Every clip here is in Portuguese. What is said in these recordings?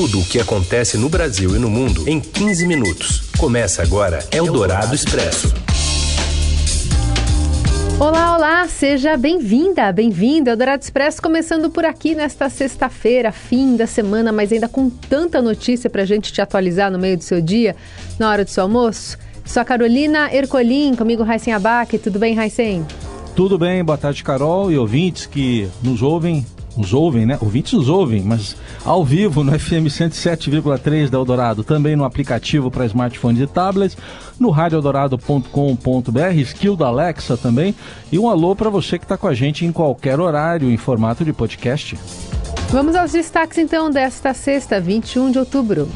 Tudo o que acontece no Brasil e no mundo em 15 minutos. Começa agora Eldorado Expresso. Olá, olá, seja bem-vinda, bem-vindo. Eldorado Expresso começando por aqui nesta sexta-feira, fim da semana, mas ainda com tanta notícia para a gente te atualizar no meio do seu dia, na hora do seu almoço. Sou a Carolina Ercolim, comigo Raicen Abac. Tudo bem, Raicen? Tudo bem, boa tarde, Carol e ouvintes que nos ouvem nos ouvem, né? Ouvintes nos ouvem, mas ao vivo no FM 107,3 da Eldorado, também no aplicativo para smartphones e tablets, no radioeldorado.com.br, skill da Alexa também, e um alô para você que está com a gente em qualquer horário em formato de podcast. Vamos aos destaques então desta sexta, 21 de outubro.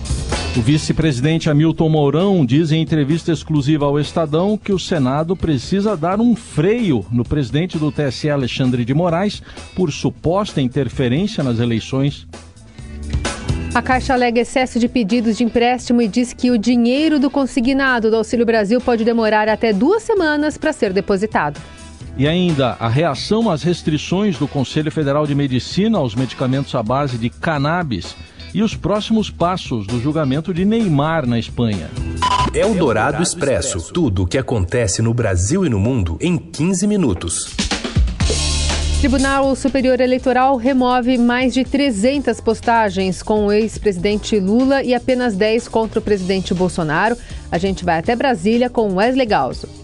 O vice-presidente Hamilton Mourão diz em entrevista exclusiva ao Estadão que o Senado precisa dar um freio no presidente do TSE, Alexandre de Moraes, por suposta interferência nas eleições. A Caixa alega excesso de pedidos de empréstimo e diz que o dinheiro do consignado do Auxílio Brasil pode demorar até duas semanas para ser depositado. E ainda a reação às restrições do Conselho Federal de Medicina aos medicamentos à base de cannabis e os próximos passos do julgamento de Neymar na Espanha. É o Dourado Expresso. Tudo o que acontece no Brasil e no mundo em 15 minutos. Tribunal Superior Eleitoral remove mais de 300 postagens com o ex-presidente Lula e apenas 10 contra o presidente Bolsonaro. A gente vai até Brasília com Wesley Galzo.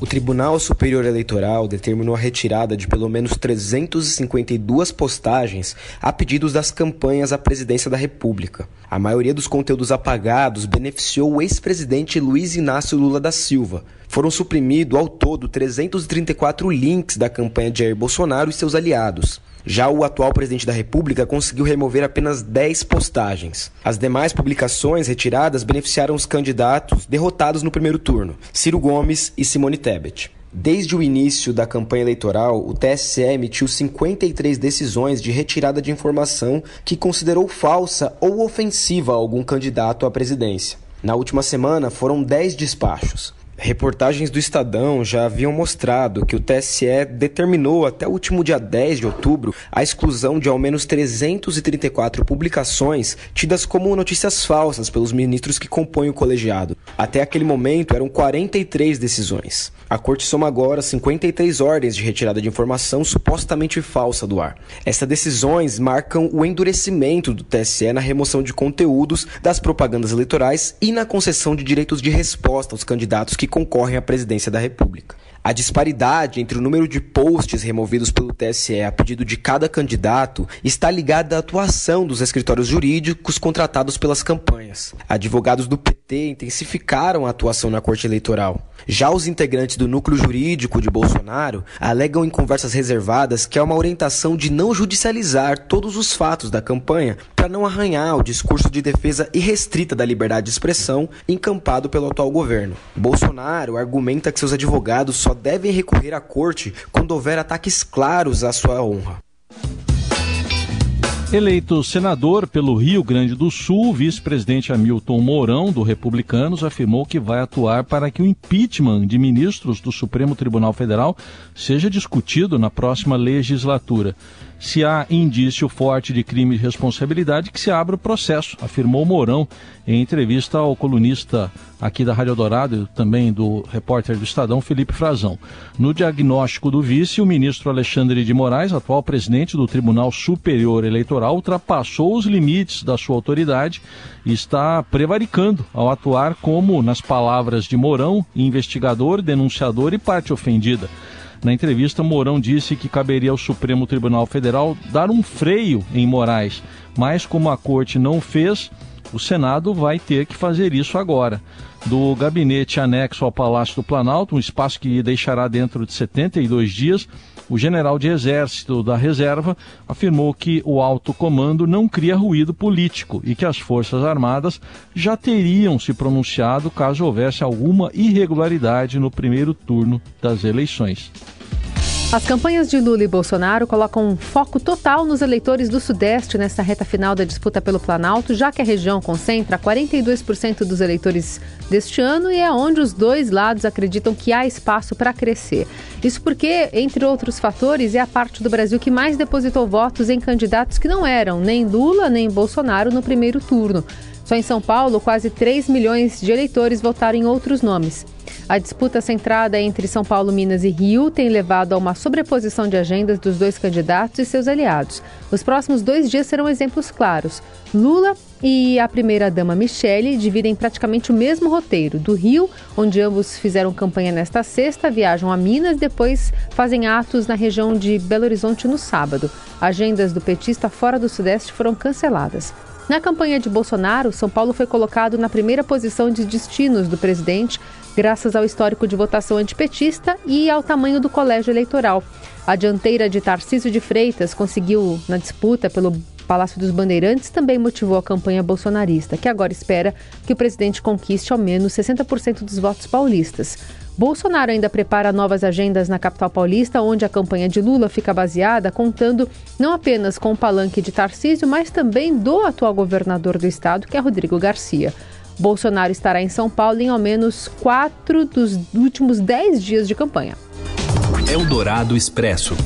O Tribunal Superior Eleitoral determinou a retirada de pelo menos 352 postagens a pedidos das campanhas à presidência da República. A maioria dos conteúdos apagados beneficiou o ex-presidente Luiz Inácio Lula da Silva. Foram suprimidos ao todo 334 links da campanha de Jair Bolsonaro e seus aliados. Já o atual presidente da República conseguiu remover apenas 10 postagens. As demais publicações retiradas beneficiaram os candidatos derrotados no primeiro turno, Ciro Gomes e Simone Tebet. Desde o início da campanha eleitoral, o TSE emitiu 53 decisões de retirada de informação que considerou falsa ou ofensiva a algum candidato à presidência. Na última semana, foram 10 despachos. Reportagens do Estadão já haviam mostrado que o TSE determinou até o último dia 10 de outubro a exclusão de ao menos 334 publicações tidas como notícias falsas pelos ministros que compõem o colegiado. Até aquele momento eram 43 decisões. A corte soma agora 53 ordens de retirada de informação supostamente falsa do ar. Essas decisões marcam o endurecimento do TSE na remoção de conteúdos das propagandas eleitorais e na concessão de direitos de resposta aos candidatos que concorrem à presidência da República. A disparidade entre o número de posts removidos pelo TSE a pedido de cada candidato está ligada à atuação dos escritórios jurídicos contratados pelas campanhas. Advogados do PT intensificaram a atuação na Corte Eleitoral. Já os integrantes do núcleo jurídico de Bolsonaro alegam em conversas reservadas que há uma orientação de não judicializar todos os fatos da campanha para não arranhar o discurso de defesa irrestrita da liberdade de expressão encampado pelo atual governo. Bolsonaro argumenta que seus advogados só devem recorrer à corte quando houver ataques claros à sua honra. Eleito senador pelo Rio Grande do Sul, vice-presidente Hamilton Mourão, do Republicanos, afirmou que vai atuar para que o impeachment de ministros do Supremo Tribunal Federal seja discutido na próxima legislatura. Se há indício forte de crime de responsabilidade, que se abra o processo, afirmou Mourão em entrevista ao colunista aqui da Rádio Dourado e também do repórter do Estadão, Felipe Frazão. No diagnóstico do vice, o ministro Alexandre de Moraes, atual presidente do Tribunal Superior Eleitoral, ultrapassou os limites da sua autoridade e está prevaricando ao atuar como, nas palavras de Mourão, investigador, denunciador e parte ofendida. Na entrevista, Mourão disse que caberia ao Supremo Tribunal Federal dar um freio em Moraes, mas como a corte não fez, o Senado vai ter que fazer isso agora. Do gabinete anexo ao Palácio do Planalto, um espaço que deixará dentro de 72 dias, o general de exército da reserva afirmou que o alto comando não cria ruído político e que as Forças Armadas já teriam se pronunciado caso houvesse alguma irregularidade no primeiro turno das eleições. As campanhas de Lula e Bolsonaro colocam um foco total nos eleitores do Sudeste nesta reta final da disputa pelo Planalto, já que a região concentra 42% dos eleitores deste ano e é onde os dois lados acreditam que há espaço para crescer. Isso porque, entre outros fatores, é a parte do Brasil que mais depositou votos em candidatos que não eram nem Lula nem Bolsonaro no primeiro turno. Só em São Paulo, quase 3 milhões de eleitores votaram em outros nomes. A disputa centrada entre São Paulo, Minas e Rio tem levado a uma sobreposição de agendas dos dois candidatos e seus aliados. Os próximos dois dias serão exemplos claros. Lula e a primeira-dama Michele dividem praticamente o mesmo roteiro. Do Rio, onde ambos fizeram campanha nesta sexta, viajam a Minas, depois fazem atos na região de Belo Horizonte no sábado. Agendas do petista fora do Sudeste foram canceladas. Na campanha de Bolsonaro, São Paulo foi colocado na primeira posição de destinos do presidente, graças ao histórico de votação antipetista e ao tamanho do colégio eleitoral. A dianteira de Tarcísio de Freitas conseguiu, na disputa pelo Palácio dos Bandeirantes, também motivou a campanha bolsonarista, que agora espera que o presidente conquiste ao menos 60% dos votos paulistas. Bolsonaro ainda prepara novas agendas na capital paulista, onde a campanha de Lula fica baseada, contando não apenas com o palanque de Tarcísio, mas também do atual governador do estado, que é Rodrigo Garcia. Bolsonaro estará em São Paulo em ao menos quatro dos últimos dez dias de campanha. Eldorado Expresso.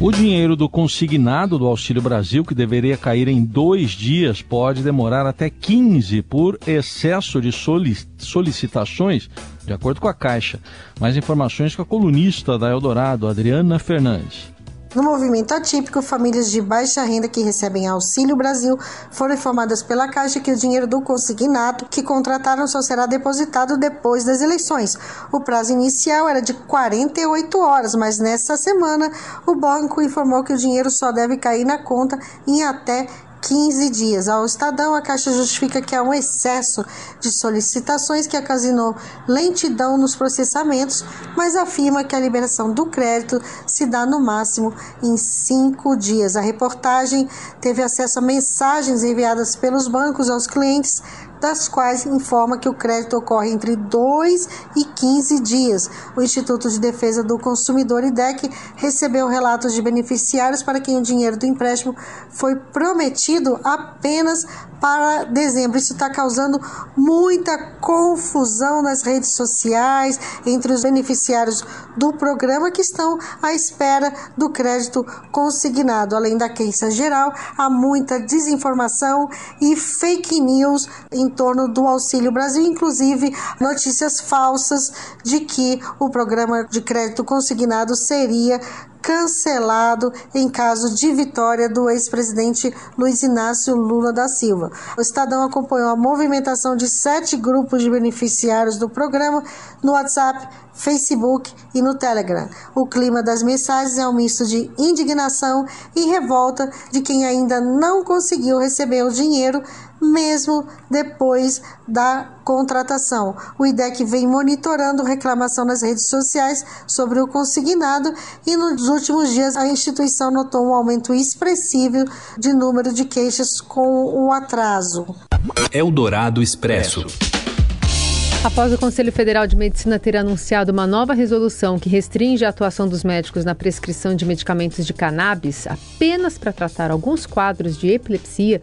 O dinheiro do consignado do Auxílio Brasil, que deveria cair em dois dias, pode demorar até 15 por excesso de solicitações, de acordo com a Caixa. Mais informações com a colunista da Eldorado, Adriana Fernandes. No movimento atípico, famílias de baixa renda que recebem Auxílio Brasil foram informadas pela Caixa que o dinheiro do consignado que contrataram só será depositado depois das eleições. O prazo inicial era de 48 horas, mas nessa semana o banco informou que o dinheiro só deve cair na conta em até 15 dias. Ao Estadão, a Caixa justifica que há um excesso de solicitações que ocasionou lentidão nos processamentos, mas afirma que a liberação do crédito se dá no máximo em cinco dias. A reportagem teve acesso a mensagens enviadas pelos bancos aos clientes das quais informa que o crédito ocorre entre 2 e 15 dias. O Instituto de Defesa do Consumidor, IDEC, recebeu relatos de beneficiários para quem o dinheiro do empréstimo foi prometido apenas para dezembro. Isso está causando muita confusão nas redes sociais entre os beneficiários do programa que estão à espera do crédito consignado. Além da queixa geral, há muita desinformação e fake news em torno do Auxílio Brasil, inclusive notícias falsas de que o programa de crédito consignado seria cancelado em caso de vitória do ex-presidente Luiz Inácio Lula da Silva. O Estadão acompanhou a movimentação de sete grupos de beneficiários do programa no WhatsApp, Facebook e no Telegram. O clima das mensagens é um misto de indignação e revolta de quem ainda não conseguiu receber o dinheiro mesmo depois da contratação. O IDEC vem monitorando reclamação nas redes sociais sobre o consignado e nos últimos dias a instituição notou um aumento expressivo de número de queixas com o atraso. Eldorado Expresso. Após o Conselho Federal de Medicina ter anunciado uma nova resolução que restringe a atuação dos médicos na prescrição de medicamentos de cannabis apenas para tratar alguns quadros de epilepsia,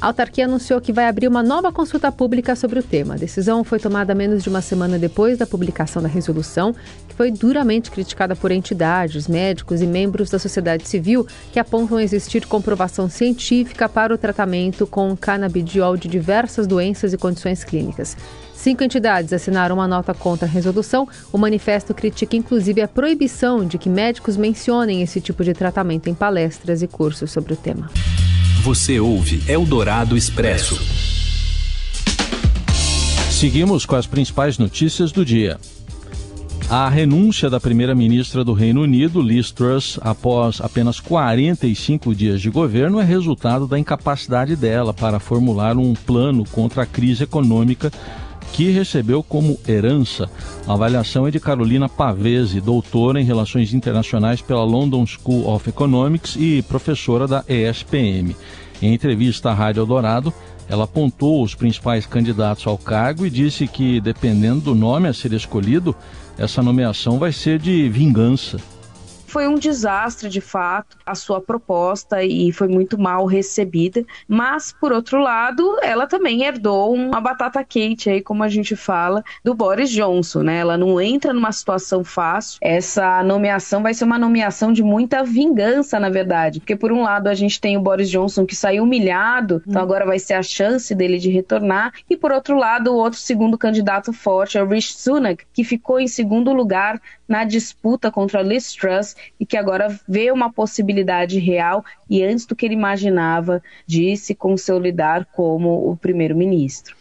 a autarquia anunciou que vai abrir uma nova consulta pública sobre o tema. A decisão foi tomada menos de uma semana depois da publicação da resolução, que foi duramente criticada por entidades, médicos e membros da sociedade civil que apontam existir comprovação científica para o tratamento com canabidiol de diversas doenças e condições clínicas. Cinco entidades assinaram uma nota contra a resolução. O manifesto critica inclusive a proibição de que médicos mencionem esse tipo de tratamento em palestras e cursos sobre o tema. Você ouve Eldorado Expresso. Seguimos com as principais notícias do dia. A renúncia da primeira-ministra do Reino Unido, Liz Truss, após apenas 45 dias de governo, é resultado da incapacidade dela para formular um plano contra a crise econômica que recebeu como herança. A avaliação é de Carolina Pavese, doutora em Relações Internacionais pela London School of Economics e professora da ESPM. Em entrevista à Rádio Eldorado, ela apontou os principais candidatos ao cargo e disse que, dependendo do nome a ser escolhido, essa nomeação vai ser de vingança. Foi um desastre, de fato, a sua proposta e foi muito mal recebida. Mas, por outro lado, ela também herdou uma batata quente, aí, como a gente fala, do Boris Johnson, né? Ela não entra numa situação fácil. Essa nomeação vai ser uma nomeação de muita vingança, na verdade. Porque, por um lado, a gente tem o Boris Johnson que saiu humilhado, então agora vai ser a chance dele de retornar. E, por outro lado, o outro segundo candidato forte é o Rishi Sunak, que ficou em segundo lugar na disputa contra Liz Truss e que agora vê uma possibilidade real e antes do que ele imaginava de se consolidar como o primeiro-ministro.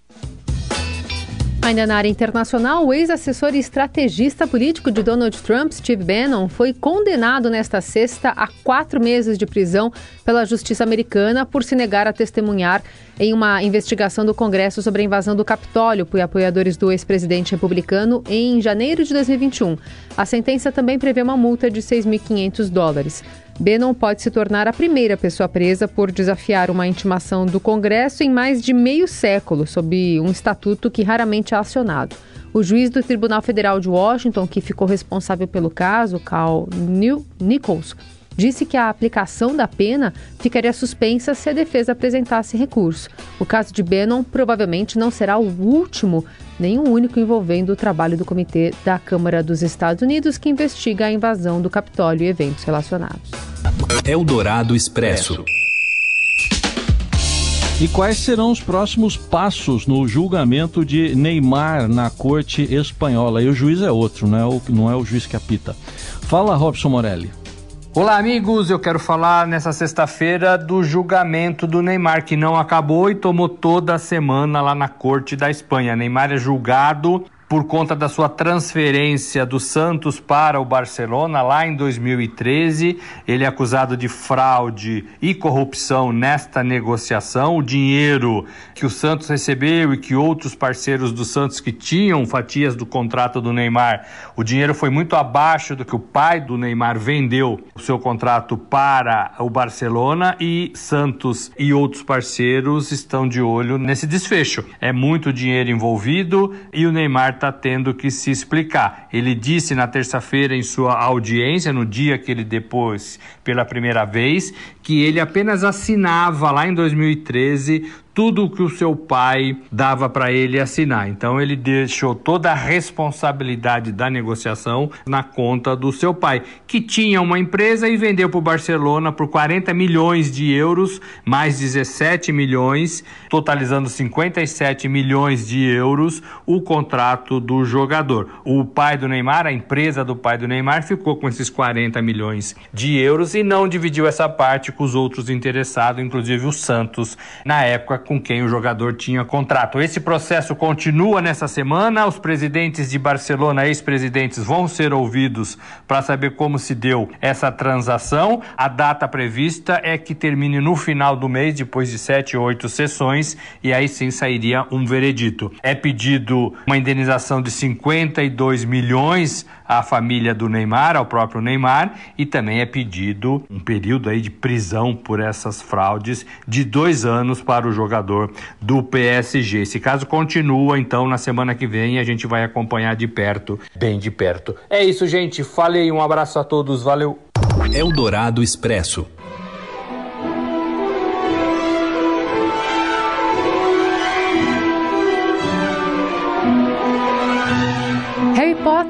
Ainda na área internacional, o ex-assessor e estrategista político de Donald Trump, Steve Bannon, foi condenado nesta sexta a quatro meses de prisão pela justiça americana por se negar a testemunhar em uma investigação do Congresso sobre a invasão do Capitólio por apoiadores do ex-presidente republicano em janeiro de 2021. A sentença também prevê uma multa de 6.500 dólares. Bannon pode se tornar a primeira pessoa presa por desafiar uma intimação do Congresso em mais de meio século, sob um estatuto que raramente é acionado. O juiz do Tribunal Federal de Washington, que ficou responsável pelo caso, Carl Nichols, disse que a aplicação da pena ficaria suspensa se a defesa apresentasse recurso. O caso de Bannon provavelmente não será o último nem o único envolvendo o trabalho do Comitê da Câmara dos Estados Unidos que investiga a invasão do Capitólio e eventos relacionados. Eldorado Expresso. E quais serão os próximos passos no julgamento de Neymar na corte espanhola? E o juiz é outro, não é o, não é o juiz que apita. Fala, Robson Morelli. Olá, amigos. Eu quero falar nessa sexta-feira do julgamento do Neymar, que não acabou e tomou toda a semana lá na corte da Espanha. Neymar é julgado por conta da sua transferência do Santos para o Barcelona lá em 2013. Ele é acusado de fraude e corrupção nesta negociação. O dinheiro que o Santos recebeu e que outros parceiros do Santos que tinham fatias do contrato do Neymar, o dinheiro foi muito abaixo do que o pai do Neymar vendeu o seu contrato para o Barcelona e Santos e outros parceiros estão de olho nesse desfecho. É muito dinheiro envolvido e o Neymar está tendo que se explicar. Ele disse na terça-feira em sua audiência, no dia que ele depois pela primeira vez, que ele apenas assinava lá em 2013 tudo o que o seu pai dava para ele assinar. Então ele deixou toda a responsabilidade da negociação na conta do seu pai, que tinha uma empresa e vendeu para o Barcelona por 40 milhões de euros, mais 17 milhões, totalizando 57 milhões de euros o contrato do jogador. O pai do Neymar, a empresa do pai do Neymar, ficou com esses 40 milhões de euros e não dividiu essa parte os outros interessados, inclusive o Santos, na época com quem o jogador tinha contrato. Esse processo continua nessa semana. Os presidentes de Barcelona, ex-presidentes, vão ser ouvidos para saber como se deu essa transação. A data prevista é que termine no final do mês, depois de sete ou oito sessões, e aí sim sairia um veredito. É pedido uma indenização de 52 milhões à família do Neymar, ao próprio Neymar, e também é pedido um período aí de prisão por essas fraudes de dois anos para o jogador do PSG. Esse caso continua, então, na semana que vem a gente vai acompanhar de perto, bem de perto. É isso, gente. Falei, um abraço a todos, valeu. Eldorado Expresso.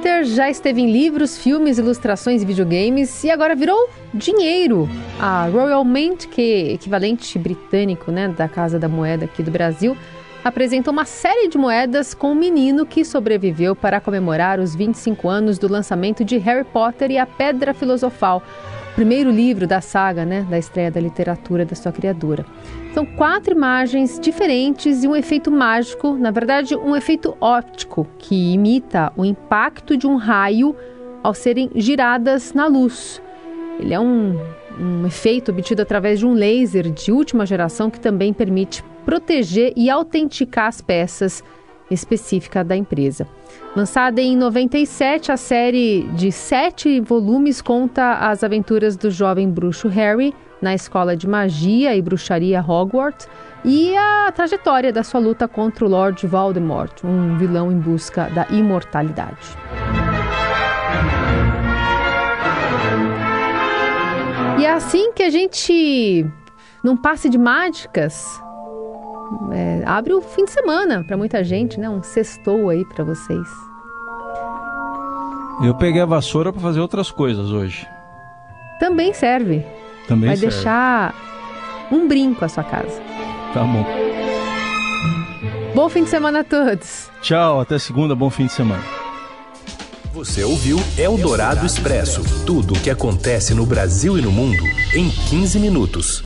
Potter já esteve em livros, filmes, ilustrações e videogames e agora virou dinheiro. A Royal Mint, que é equivalente britânico né, da Casa da Moeda aqui do Brasil, apresenta uma série de moedas com um menino que sobreviveu para comemorar os 25 anos do lançamento de Harry Potter e a Pedra Filosofal, primeiro livro da saga, né, da estreia da literatura da sua criadora. São quatro imagens diferentes e um efeito mágico, na verdade, um efeito óptico que imita o impacto de um raio ao serem giradas na luz. Ele é um, um efeito obtido através de um laser de última geração que também permite proteger e autenticar as peças específica da empresa. Lançada em 97, a série de sete volumes conta as aventuras do jovem bruxo Harry na escola de magia e bruxaria Hogwarts e a trajetória da sua luta contra o Lord Voldemort, um vilão em busca da imortalidade. assim que a gente, num passe de mágicas, é, abre o fim de semana para muita gente, né? Um sextou aí para vocês. Eu peguei a vassoura para fazer outras coisas hoje. Também serve. Também Vai serve. deixar um brinco a sua casa. Tá bom. Bom fim de semana a todos. Tchau, até segunda, bom fim de semana. Você ouviu Eldorado Expresso tudo o que acontece no Brasil e no mundo em 15 minutos.